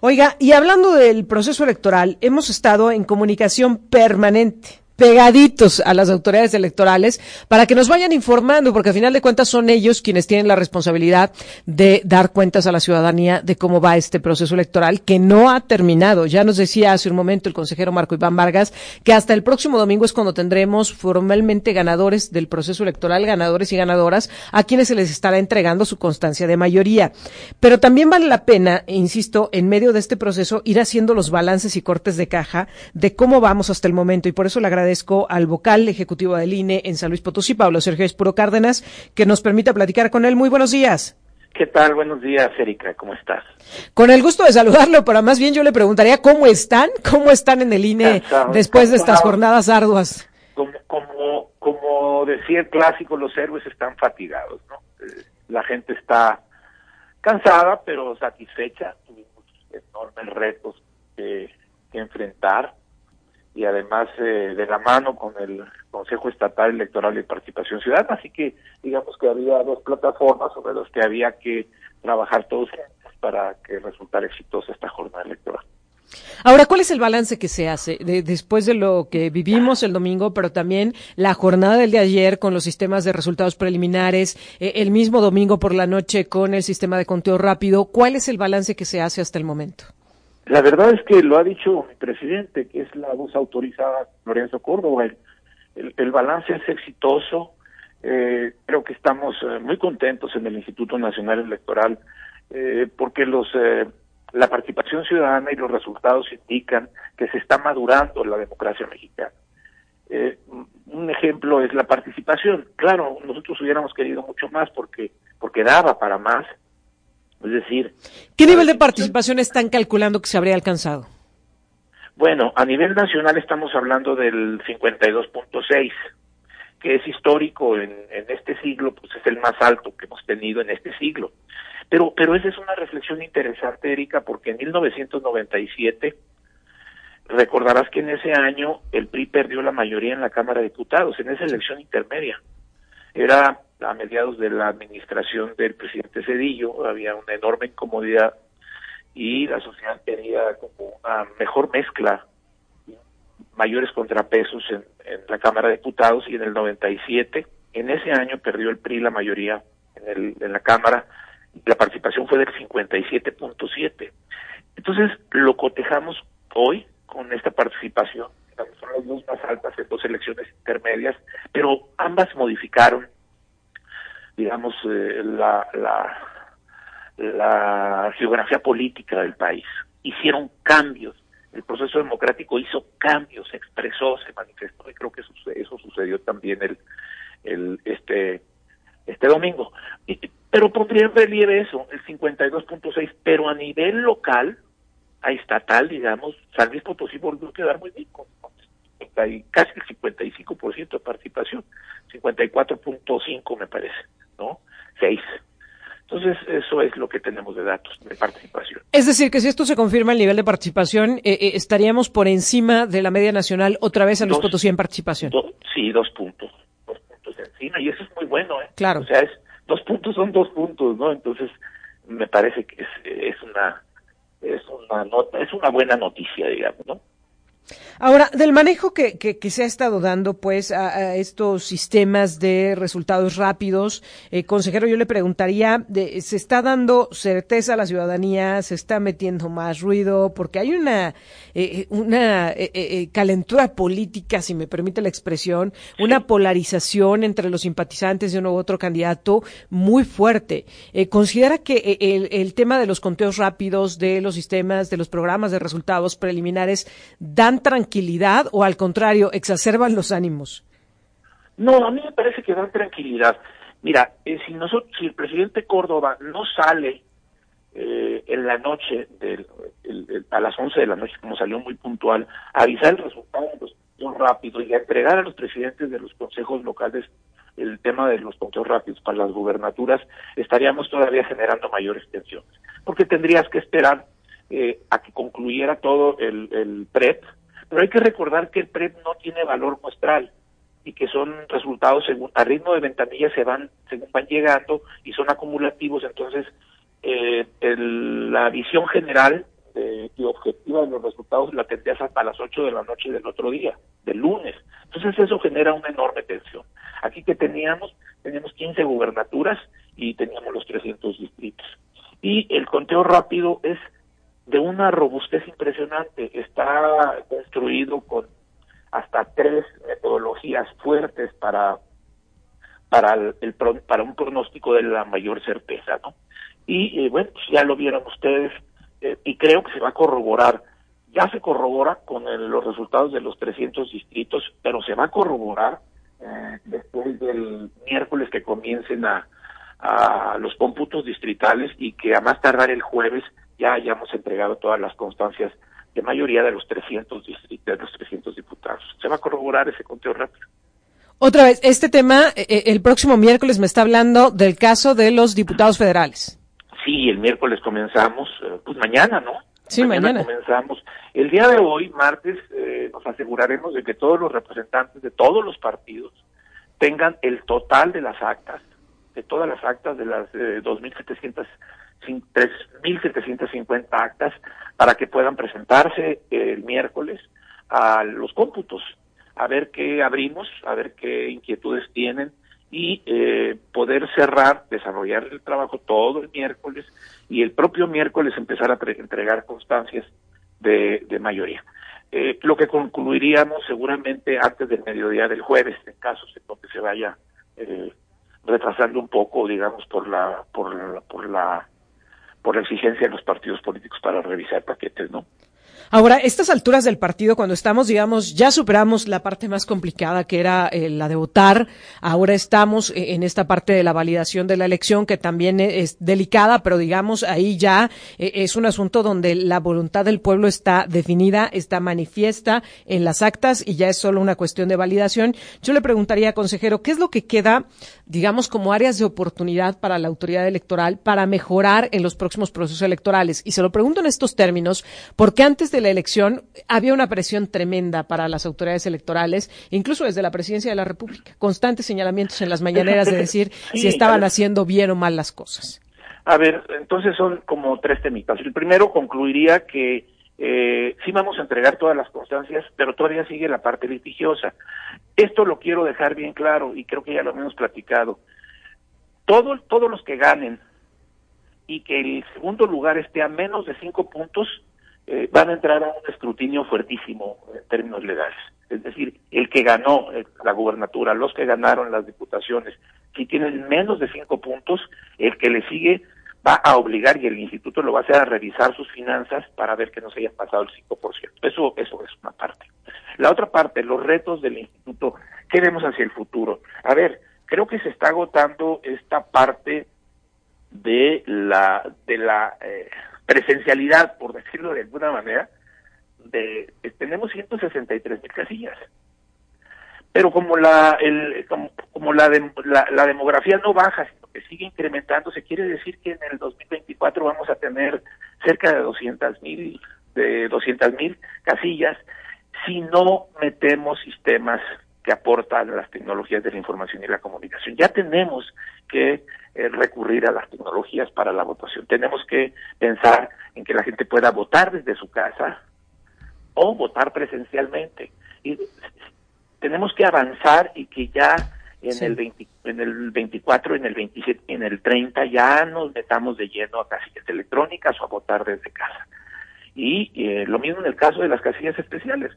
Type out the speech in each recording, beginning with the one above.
Oiga, y hablando del proceso electoral, hemos estado en comunicación permanente pegaditos a las autoridades electorales para que nos vayan informando, porque al final de cuentas son ellos quienes tienen la responsabilidad de dar cuentas a la ciudadanía de cómo va este proceso electoral que no ha terminado. Ya nos decía hace un momento el consejero Marco Iván Vargas que hasta el próximo domingo es cuando tendremos formalmente ganadores del proceso electoral, ganadores y ganadoras, a quienes se les estará entregando su constancia de mayoría. Pero también vale la pena, insisto, en medio de este proceso ir haciendo los balances y cortes de caja de cómo vamos hasta el momento y por eso le agradezco al vocal ejecutivo del INE en San Luis Potosí, Pablo Sergio Espuro Cárdenas, que nos permita platicar con él. Muy buenos días. ¿Qué tal? Buenos días, Erika. ¿Cómo estás? Con el gusto de saludarlo, pero más bien yo le preguntaría cómo están, cómo están en el INE después de estas jornadas arduas. Como, como, como decía el clásico, los héroes están fatigados, ¿no? Eh, La gente está cansada, pero satisfecha. Tuvimos enormes retos que, que enfrentar y además eh, de la mano con el Consejo Estatal Electoral de Participación Ciudadana, así que digamos que había dos plataformas sobre las que había que trabajar todos para que resultara exitosa esta jornada electoral. Ahora, ¿cuál es el balance que se hace de- después de lo que vivimos el domingo, pero también la jornada del de ayer con los sistemas de resultados preliminares, eh, el mismo domingo por la noche con el sistema de conteo rápido? ¿Cuál es el balance que se hace hasta el momento? La verdad es que lo ha dicho mi presidente, que es la voz autorizada, Lorenzo Córdoba. El, el- el balance es exitoso. Eh, creo que estamos eh, muy contentos en el Instituto Nacional Electoral eh, porque los eh, la participación ciudadana y los resultados indican que se está madurando la democracia mexicana. Eh, un ejemplo es la participación. Claro, nosotros hubiéramos querido mucho más porque porque daba para más. Es decir, ¿Qué nivel de participación están calculando que se habría alcanzado? Bueno, a nivel nacional estamos hablando del 52.6, que es histórico en, en este siglo, pues es el más alto que hemos tenido en este siglo. Pero, pero esa es una reflexión interesante, Erika, porque en 1997 recordarás que en ese año el PRI perdió la mayoría en la Cámara de Diputados, en esa elección intermedia. Era a mediados de la administración del presidente Cedillo, había una enorme incomodidad y la sociedad quería como una mejor mezcla, mayores contrapesos en, la Cámara de Diputados y en el 97, en ese año perdió el PRI la mayoría en, el, en la Cámara, la participación fue del 57.7. Entonces lo cotejamos hoy con esta participación, son las dos más altas en dos elecciones intermedias, pero ambas modificaron, digamos, eh, la, la, la geografía política del país. Hicieron cambios. El proceso democrático hizo cambios, se expresó, se manifestó y creo que eso, sucedió también el, el este este domingo. Y- pero pondría en relieve eso, el 52.6, pero a nivel local, a estatal, digamos, San Luis Potosí volvió a quedar muy bien, con con 50 y- casi el 55% de participación, 54.5 me parece, ¿no? 6. Entonces, eso es lo que tenemos de datos de participación. Es decir, que si esto se confirma el nivel de participación, eh, eh, estaríamos por encima de la media nacional otra vez Luis Dos. Potosí en participación. Do- sí, dos puntos, dos puntos encima, y eso es muy bueno, ¿eh? Claro. O sea, es, dos puntos son dos puntos, ¿no? Entonces, me parece que es, es una es una nota, es una buena noticia, digamos, ¿no? Ahora, del manejo que, que, que se ha estado dando, pues, a, estos sistemas de resultados rápidos, eh, consejero, yo le preguntaría, de, ¿se está dando certeza a la ciudadanía? ¿Se está metiendo más ruido? Porque hay una, eh, una eh, eh, calentura política, si me permite la expresión, una polarización entre los simpatizantes de uno u otro candidato muy fuerte. ¿Considera que el, el tema de los conteos rápidos, de los sistemas, de los programas de resultados preliminares, dan tranquilidad o al contrario, exacerban los ánimos? No, a mí me parece que dan tranquilidad. Mira, eh, si nosotros, si el presidente Córdoba no sale eh, en la noche, del, a las 11 de la noche, como salió muy puntual, avisar el resultado conteos rápidos y entregar a los presidentes de los consejos locales el tema de los conteos rápidos para las gubernaturas, estaríamos todavía generando mayores tensiones. Porque tendrías que esperar eh, a que concluyera todo el, el PREP, pero hay que recordar que el PREP no tiene valor muestral y que son resultados según a ritmo de ventanilla se van según van llegando y son acumulativos entonces eh, la visión general y objetiva de los resultados la tendrías hasta las 8 de la noche del otro día, del lunes. Entonces eso genera una enorme tensión. Aquí que teníamos, teníamos 15 gubernaturas y teníamos los 300 distritos. Y el conteo rápido es de una robustez impresionante. Está construido con hasta tres metodologías fuertes para para el, para un pronóstico de la mayor certeza, ¿no? Y eh, bueno, pues ya lo vieron ustedes eh, y creo que se va a corroborar. Ya se corrobora con los resultados de los 300 distritos, pero se va a corroborar eh, después del miércoles que comiencen a, a los cómputos distritales y que a más tardar el jueves ya hayamos entregado todas las constancias de mayoría de los 300 de los 300 diputados. Se va a corroborar ese conteo rápido. Otra vez, este tema, eh, eh, el próximo miércoles me está hablando del caso de los diputados federales. Sí, el miércoles comenzamos, eh, pues mañana, ¿no? Sí, mañana. comenzamos. El día de hoy, martes, nos aseguraremos de que todos los representantes de todos los partidos tengan el total de las actas, de todas las actas de las eh, 2.700 3.750 actas para que puedan presentarse el miércoles a los cómputos, a ver qué abrimos, a ver qué inquietudes tienen y eh, poder cerrar, desarrollar el trabajo todo el miércoles y el propio miércoles empezar a entregar constancias de, mayoría. Eh, lo que concluiríamos seguramente antes del mediodía del jueves, en caso de que se vaya eh, retrasando un poco, digamos, por la, por la, por la por exigencia de los partidos políticos para revisar paquetes, ¿no? Ahora, estas alturas del partido, cuando estamos, digamos, ya superamos la parte más complicada que era eh, la de votar, ahora estamos eh, en esta parte de la validación de la elección, que también e, es delicada, pero digamos, ahí ya eh, es un asunto donde la voluntad del pueblo está definida, está manifiesta en las actas y ya es solo una cuestión de validación. Yo le preguntaría, consejero, ¿qué es lo que queda, digamos, como áreas de oportunidad para la autoridad electoral para mejorar en los próximos procesos electorales? Y se lo pregunto en estos términos, porque antes de la elección había una presión tremenda para las autoridades electorales, incluso desde la presidencia de la República. Constantes señalamientos en las mañaneras de decir si estaban haciendo bien o mal las cosas. A ver, entonces son como tres temitas. El primero concluiría que eh, sí vamos a entregar todas las constancias, pero todavía sigue la parte litigiosa. Esto lo quiero dejar bien claro y creo que ya lo hemos platicado. Todo, todos los que ganen y que el segundo lugar esté a menos de cinco puntos, eh, van a entrar a un escrutinio fuertísimo en términos legales. Es decir, el que ganó eh, la gubernatura, los que ganaron las diputaciones, si tienen menos de cinco puntos, el que le sigue va a obligar y el instituto lo va a hacer a revisar sus finanzas para ver que no se haya pasado el 5%. Eso, eso es una parte. La otra parte, los retos del instituto, ¿qué vemos hacia el futuro? A ver, creo que se está agotando esta parte de la de la eh, presencialidad, por decirlo de alguna manera, de, eh, tenemos 163 mil casillas. Pero como la el, como, la, la, demografía no baja, sino que sigue incrementándose, quiere decir que en el 2024 vamos a tener cerca de 200 mil de 200 mil casillas si no metemos sistemas que aportan las tecnologías de la información y la comunicación. Ya tenemos que eh, recurrir a las tecnologías para la votación. Tenemos que pensar en que la gente pueda votar desde su casa o votar presencialmente. Y tenemos que avanzar y que ya en el en el 24, en el 27, en el 30 ya nos metamos de lleno a casillas electrónicas o a votar desde casa. Y eh, lo mismo en el caso de las casillas especiales.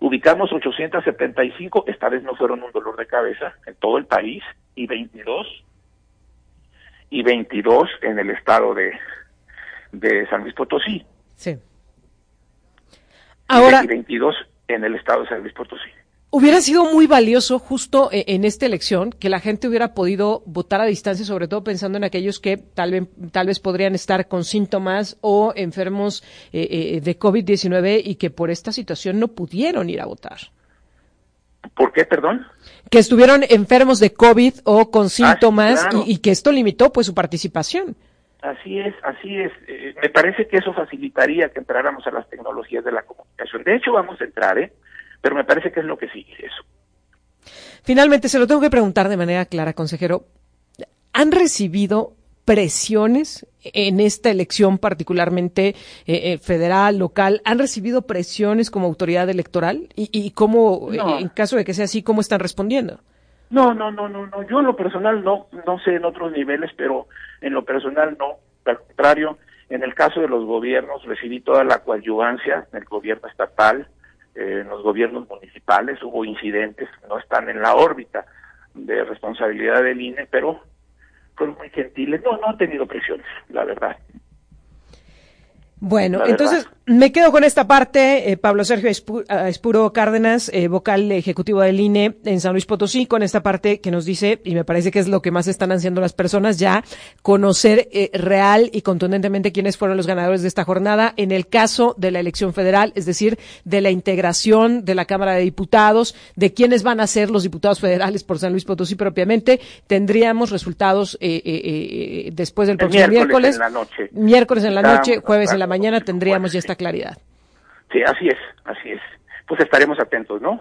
Ubicamos 875, esta vez no fueron un dolor de cabeza en todo el país, y 22, y 22 en el estado de, de San Luis Potosí. Sí. Ahora. Y 22 en el estado de San Luis Potosí. Hubiera sido muy valioso justo eh, en esta elección que la gente hubiera podido votar a distancia, sobre todo pensando en aquellos que tal vez, tal vez podrían estar con síntomas o enfermos eh, eh, de COVID-19 y que por esta situación no pudieron ir a votar. ¿Por qué, perdón? Que estuvieron enfermos de COVID o con síntomas Ah, claro. y, y que esto limitó pues su participación. Así es, así es. Eh, me parece que eso facilitaría que entráramos a las tecnologías de la comunicación. De hecho, vamos a entrar, ¿eh? Pero me parece que es lo que sigue eso. Finalmente, se lo tengo que preguntar de manera clara, consejero. ¿Han recibido presiones en esta elección, particularmente eh, eh, federal, local? ¿Han recibido presiones como autoridad electoral? ¿Y, y cómo, No. eh, en caso de que sea así, cómo están respondiendo? No, no, no, no, no. Yo en lo personal no, no sé en otros niveles, pero en lo personal no. Al contrario, en el caso de los gobiernos recibí toda la coadyuvancia en el gobierno estatal, eh, en los gobiernos municipales. Hubo incidentes, no están en la órbita de responsabilidad del INE, pero fueron muy gentiles. No, no han tenido presiones, la verdad. Bueno, La entonces verdad. Me quedo con esta parte. eh, Pablo Sergio ah, Espuro Cárdenas, eh, vocal ejecutivo del INE en San Luis Potosí, con esta parte que nos dice, y me parece que es lo que más están haciendo las personas ya, conocer eh, real y contundentemente quiénes fueron los ganadores de esta jornada en el caso de la elección federal, es decir, de la integración de la Cámara de Diputados, de quiénes van a ser los diputados federales por San Luis Potosí propiamente. Tendríamos resultados eh, después del El próximo miércoles miércoles. en la noche. Miércoles en la noche, jueves en la mañana tendríamos ya esta. Claridad. Sí, así es, así es. Pues estaremos atentos, ¿no?